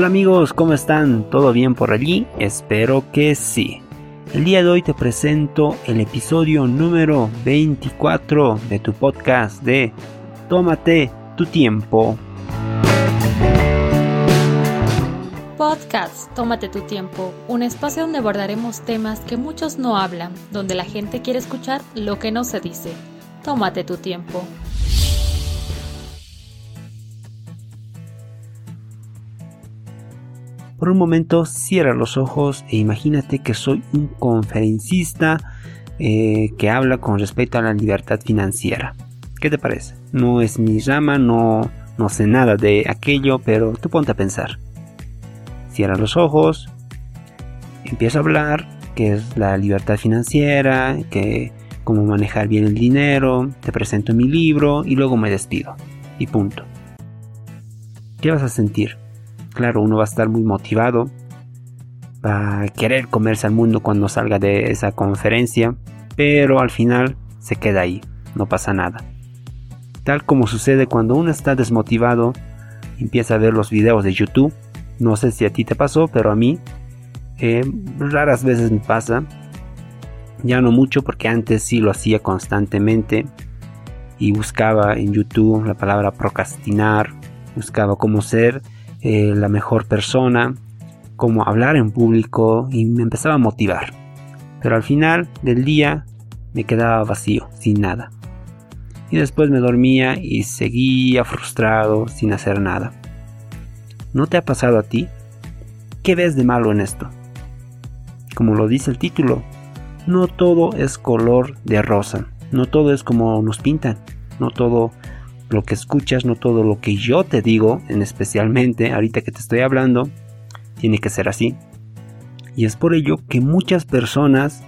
Hola amigos, ¿cómo están? ¿Todo bien por allí? Espero que sí. El día de hoy te presento el episodio número 24 de tu podcast de Tómate tu tiempo. Podcast Tómate tu tiempo, un espacio donde abordaremos temas que muchos no hablan, donde la gente quiere escuchar lo que no se dice. Tómate tu tiempo. Por un momento cierra los ojos e imagínate que soy un conferencista eh, que habla con respecto a la libertad financiera. ¿Qué te parece? No es mi rama, no, no sé nada de aquello, pero tú ponte a pensar. Cierra los ojos, empiezo a hablar qué es la libertad financiera, que cómo manejar bien el dinero, te presento mi libro y luego me despido. Y punto. ¿Qué vas a sentir? Claro, uno va a estar muy motivado, va a querer comerse al mundo cuando salga de esa conferencia, pero al final se queda ahí, no pasa nada. Tal como sucede cuando uno está desmotivado, empieza a ver los videos de YouTube, no sé si a ti te pasó, pero a mí eh, raras veces me pasa, ya no mucho porque antes sí lo hacía constantemente y buscaba en YouTube la palabra procrastinar, buscaba cómo ser eh, la mejor persona, cómo hablar en público y me empezaba a motivar. Pero al final del día me quedaba vacío, sin nada. Y después me dormía y seguía frustrado sin hacer nada. ¿No te ha pasado a ti? ¿Qué ves de malo en esto? Como lo dice el título, no todo es color de rosa, no todo es como nos pintan, no todo lo que escuchas, no todo lo que yo te digo, en especialmente ahorita que te estoy hablando, tiene que ser así. Y es por ello que muchas personas,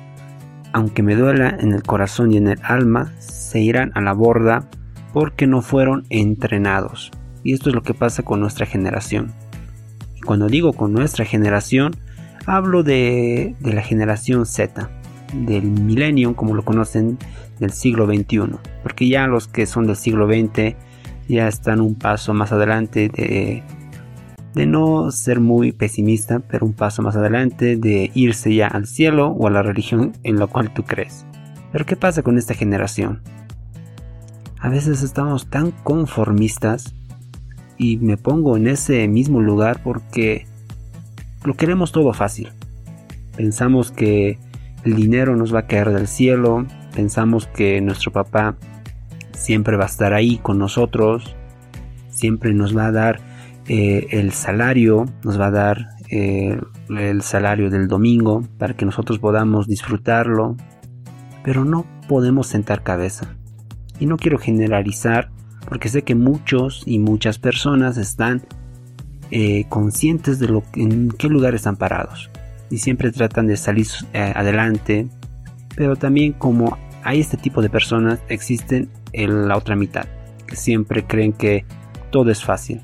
aunque me duela en el corazón y en el alma, se irán a la borda porque no fueron entrenados. Y esto es lo que pasa con nuestra generación. Y cuando digo con nuestra generación, hablo de, de la generación Z, del millennium como lo conocen del siglo XXI, porque ya los que son del siglo XX ya están un paso más adelante de, de no ser muy pesimista, pero un paso más adelante de irse ya al cielo o a la religión en la cual tú crees. Pero ¿qué pasa con esta generación? A veces estamos tan conformistas y me pongo en ese mismo lugar porque lo queremos todo fácil. Pensamos que el dinero nos va a caer del cielo, pensamos que nuestro papá siempre va a estar ahí con nosotros, siempre nos va a dar eh, el salario, nos va a dar eh, el salario del domingo para que nosotros podamos disfrutarlo, pero no podemos sentar cabeza. Y no quiero generalizar porque sé que muchos y muchas personas están eh, conscientes de lo, en qué lugar están parados y siempre tratan de salir eh, adelante, pero también como hay este tipo de personas, existen en la otra mitad, que siempre creen que todo es fácil.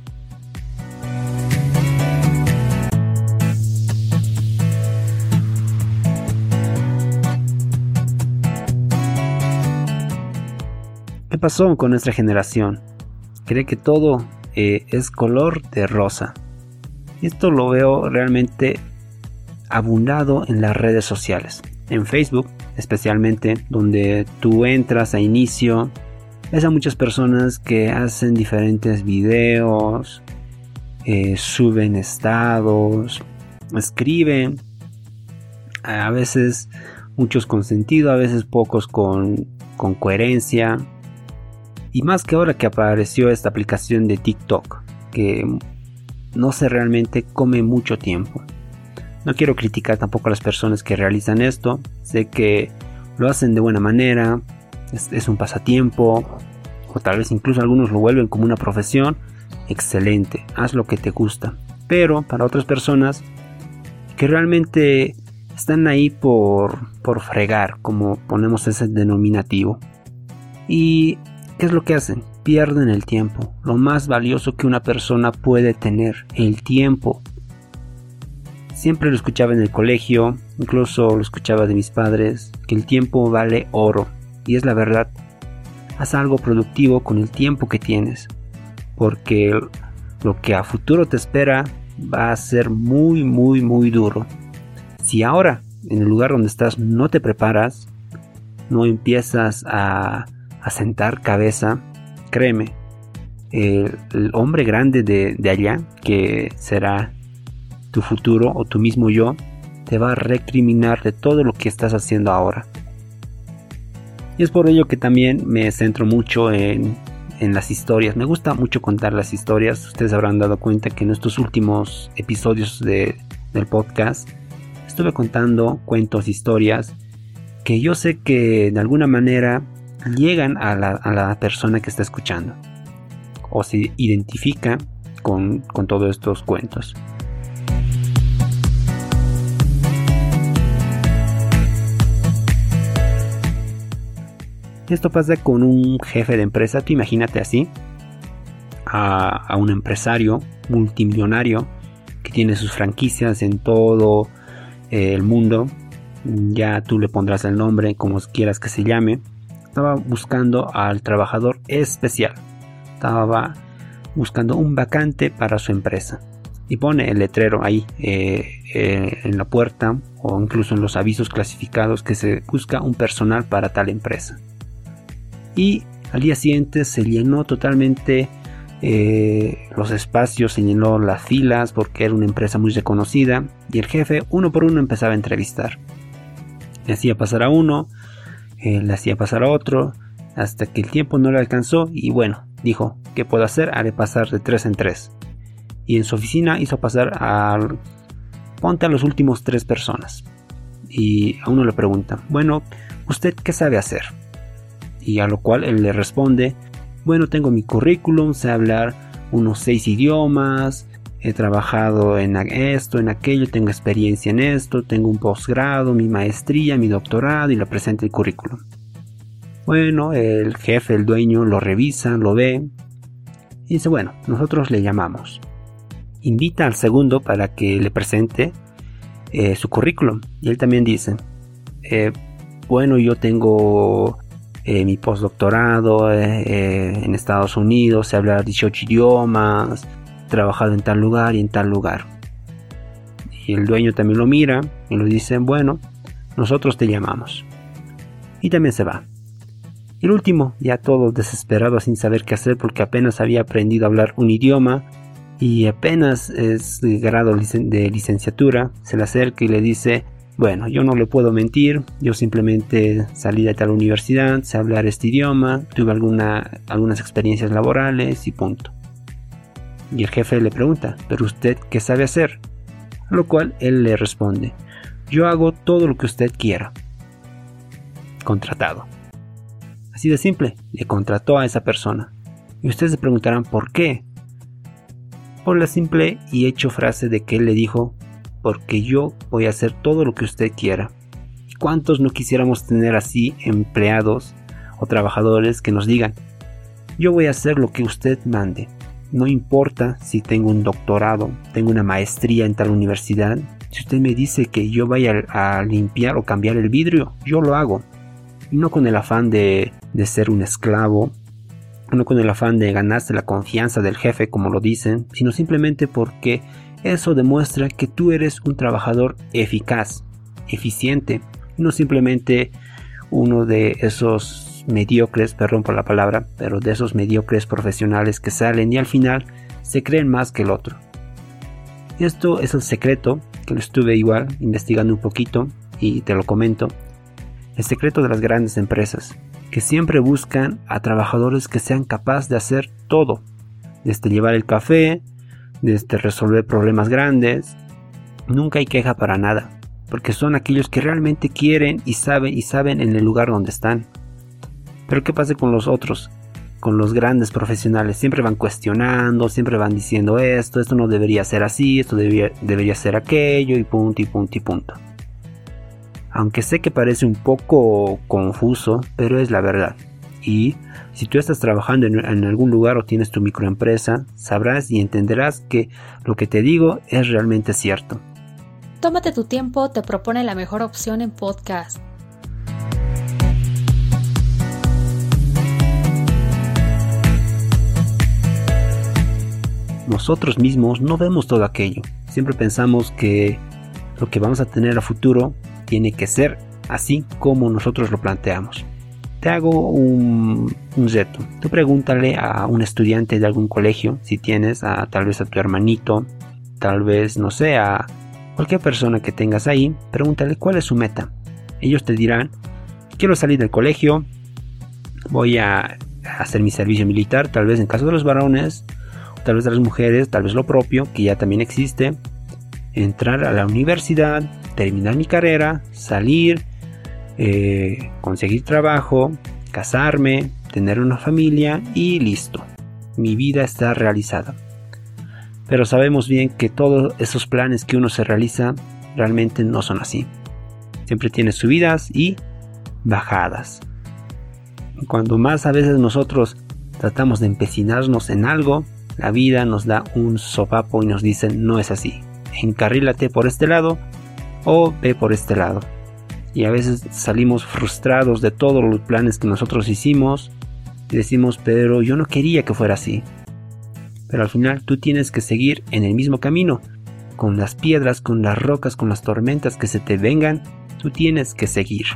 ¿Qué pasó con nuestra generación? Cree que todo eh, es color de rosa. Esto lo veo realmente abundado en las redes sociales. En Facebook, especialmente, donde tú entras a inicio, ves a muchas personas que hacen diferentes videos, eh, suben estados, escriben, a veces muchos con sentido, a veces pocos con, coherencia. Y más que ahora que apareció esta aplicación de TikTok, que no sé realmente come mucho tiempo. No quiero criticar tampoco a las personas que realizan esto. Sé que lo hacen de buena manera, es, un pasatiempo, o tal vez incluso algunos lo vuelven como una profesión. Excelente, haz lo que te gusta. Pero para otras personas que realmente están ahí por, por fregar, como ponemos ese denominativo. ¿Y qué es lo que hacen? Pierden el tiempo, lo más valioso que una persona puede tener, el tiempo. Siempre lo escuchaba en el colegio, incluso lo escuchaba de mis padres, que el tiempo vale oro. Y es la verdad. Haz algo productivo con el tiempo que tienes. Porque lo que a futuro te espera va a ser muy, muy, muy duro. Si ahora, en el lugar donde estás, no te preparas, no empiezas a, sentar cabeza, créeme, el, hombre grande de, de, allá, que será tu futuro o tu mismo yo, te va a recriminar de todo lo que estás haciendo ahora. Y es por ello que también me centro mucho en, en las historias. Me gusta mucho contar las historias. Ustedes habrán dado cuenta que en estos últimos episodios de, del podcast estuve contando cuentos, historias que yo sé que de alguna manera llegan a la, a la persona que está escuchando o se identifica con, con todos estos cuentos. Esto pasa con un jefe de empresa, tú imagínate así, a, un empresario multimillonario que tiene sus franquicias en todo eh, el mundo, ya tú le pondrás el nombre como quieras que se llame, estaba buscando al trabajador especial, estaba buscando un vacante para su empresa. Y pone el letrero ahí eh, eh, en la puerta o incluso en los avisos clasificados que se busca un personal para tal empresa y al día siguiente se llenó totalmente eh, los espacios, se llenó las filas porque era una empresa muy reconocida y el jefe uno por uno empezaba a entrevistar. Le hacía pasar a uno, eh, le hacía pasar a otro, hasta que el tiempo no le alcanzó y bueno, dijo, ¿qué puedo hacer? Haré pasar de tres en tres. Y en su oficina hizo pasar a... Ponte a los últimos tres personas. Y a uno le pregunta, bueno, ¿usted qué sabe hacer? Y a lo cual él le responde, bueno, tengo mi currículum, sé hablar unos seis idiomas, he trabajado en esto, en aquello, tengo experiencia en esto, tengo un posgrado, mi maestría, mi doctorado y le presenta el currículum. Bueno, el jefe, el dueño lo revisa, lo ve y dice, bueno, nosotros le llamamos. Invita al segundo para que le presente eh, su currículum y él también dice, eh, bueno, yo tengo eh, mi postdoctorado eh, eh, en Estados Unidos, sé hablar 18 idiomas, trabajado en tal lugar y en tal lugar. Y el dueño también lo mira y lo dice, bueno, nosotros te llamamos. Y también se va. El último, ya todo desesperado sin saber qué hacer porque apenas había aprendido a hablar un idioma y apenas es grado de licenciatura, se le acerca y le dice, bueno, yo no le puedo mentir, yo simplemente salí de tal universidad, sé hablar este idioma, tuve alguna, algunas experiencias laborales y punto. Y el jefe le pregunta, ¿pero usted qué sabe hacer? A lo cual él le responde, yo hago todo lo que usted quiera. Contratado. Así de simple, le contrató a esa persona. Y ustedes se preguntarán por qué. Por la simple y hecho frase de que él le dijo, porque yo voy a hacer todo lo que usted quiera. ¿Cuántos no quisiéramos tener así empleados o trabajadores que nos digan, yo voy a hacer lo que usted mande? No importa si tengo un doctorado, tengo una maestría en tal universidad. Si usted me dice que yo vaya a limpiar o cambiar el vidrio, yo lo hago. No con el afán de, de ser un esclavo, no con el afán de ganarse la confianza del jefe, como lo dicen, sino simplemente porque eso demuestra que tú eres un trabajador eficaz, eficiente, no simplemente uno de esos mediocres, perdón por la palabra, pero de esos mediocres profesionales que salen y al final se creen más que el otro. Esto es el secreto, que lo estuve igual investigando un poquito y te lo comento. El secreto de las grandes empresas, que siempre buscan a trabajadores que sean capaces de hacer todo, desde llevar el café, desde resolver problemas grandes. Nunca hay queja para nada, porque son aquellos que realmente quieren y saben y saben en el lugar donde están. Pero ¿qué pasa con los otros? Con los grandes profesionales, siempre van cuestionando, siempre van diciendo esto, esto no debería ser así, esto debería, debería ser aquello, y punto, y punto, y punto. Aunque sé que parece un poco confuso, pero es la verdad. Y si tú estás trabajando en, algún lugar o tienes tu microempresa, sabrás y entenderás que lo que te digo es realmente cierto. Tómate tu tiempo, te propone la mejor opción en podcast. nosotros mismos no vemos todo aquello. Siempre pensamos que lo que vamos a tener a futuro tiene que ser así como nosotros lo planteamos. Te hago un, reto. Tú pregúntale a un estudiante de algún colegio, si tienes, a, tal vez a tu hermanito, tal vez, no sé, a cualquier persona que tengas ahí, pregúntale cuál es su meta. Ellos te dirán, quiero salir del colegio, voy a hacer mi servicio militar, tal vez en caso de los varones, tal vez de las mujeres, tal vez lo propio, que ya también existe, entrar a la universidad, terminar mi carrera, salir, eh, conseguir trabajo, casarme, tener una familia y listo. Mi vida está realizada. Pero sabemos bien que todos esos planes que uno se realiza realmente no son así. Siempre tiene subidas y bajadas. Cuando más a veces nosotros tratamos de empecinarnos en algo, la vida nos da un sopapo y nos dice no es así. Encarrílate por este lado o ve por este lado y a veces salimos frustrados de todos los planes que nosotros hicimos y decimos, pero yo no quería que fuera así. Pero al final tú tienes que seguir en el mismo camino, con las piedras, con las rocas, con las tormentas que se te vengan, tú tienes que seguir.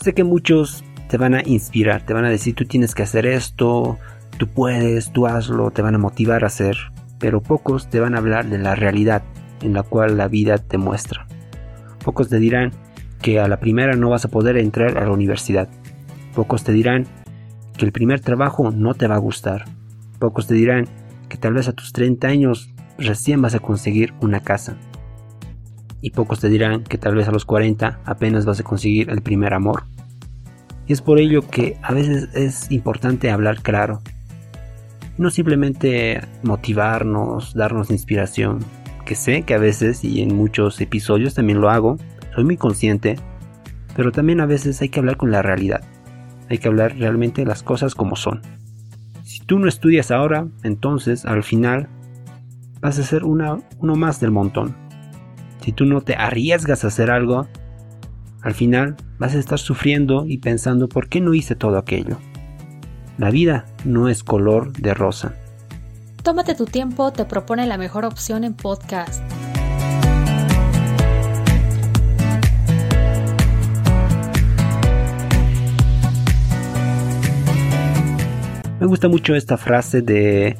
Sé que muchos te van a inspirar, te van a decir tú tienes que hacer esto, tú puedes, tú hazlo, te van a motivar a hacer, pero pocos te van a hablar de la realidad, en la cual la vida te muestra. Pocos te dirán que a la primera no vas a poder entrar a la universidad. Pocos te dirán que el primer trabajo no te va a gustar. Pocos te dirán que tal vez a tus 30 años recién vas a conseguir una casa. Y pocos te dirán que tal vez a los 40 apenas vas a conseguir el primer amor. Y es por ello que a veces es importante hablar claro. No simplemente motivarnos, darnos inspiración, que sé que a veces y en muchos episodios también lo hago, soy muy consciente, pero también a veces hay que hablar con la realidad, hay que hablar realmente las cosas como son. Si tú no estudias ahora, entonces al final vas a ser uno más del montón. Si tú no te arriesgas a hacer algo, al final vas a estar sufriendo y pensando por qué no hice todo aquello. La vida no es color de rosa. Tómate tu tiempo te propone la mejor opción en podcast. Me gusta mucho esta frase de,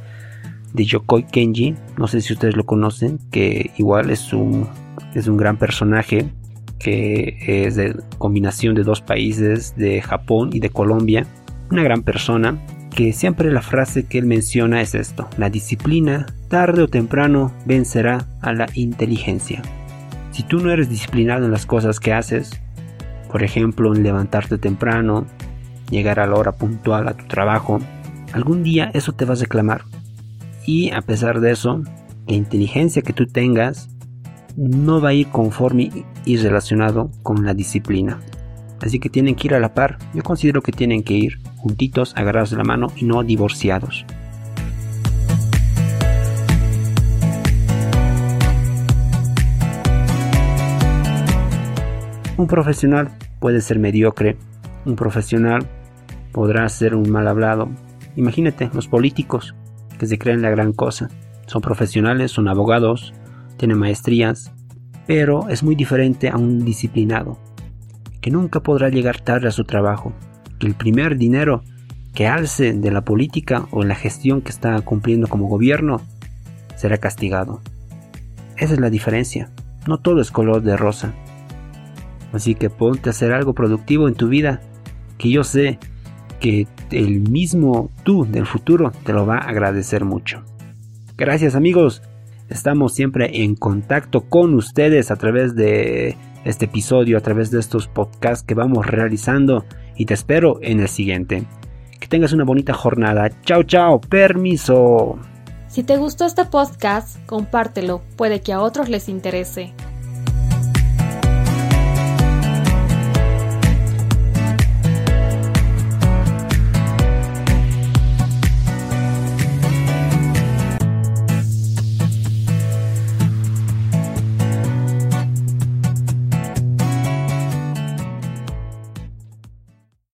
de Yokoi Kenji, no sé si ustedes lo conocen, que igual es un, es un gran personaje, que es de combinación de dos países, de Japón y de Colombia. Una gran persona que siempre la frase que él menciona es esto, la disciplina tarde o temprano vencerá a la inteligencia. Si tú no eres disciplinado en las cosas que haces, por ejemplo en levantarte temprano, llegar a la hora puntual a tu trabajo, algún día eso te va a reclamar. Y a pesar de eso, la inteligencia que tú tengas no va a ir conforme y relacionado con la disciplina. Así que tienen que ir a la par. Yo considero que tienen que ir juntitos, agarrados de la mano y no divorciados. Un profesional puede ser mediocre, un profesional podrá ser un mal hablado. Imagínate, los políticos que se creen la gran cosa. Son profesionales, son abogados, tienen maestrías, pero es muy diferente a un disciplinado, que nunca podrá llegar tarde a su trabajo, el primer dinero que alce de la política o la gestión que está cumpliendo como gobierno será castigado. Esa es la diferencia. No todo es color de rosa. Así que ponte a hacer algo productivo en tu vida, que yo sé que el mismo tú del futuro te lo va a agradecer mucho. Gracias amigos. Estamos siempre en contacto con ustedes a través de este episodio, a través de estos podcasts que vamos realizando y te espero en el siguiente. Que tengas una bonita jornada. Chao, chao, permiso. Si te gustó este podcast, compártelo, puede que a otros les interese.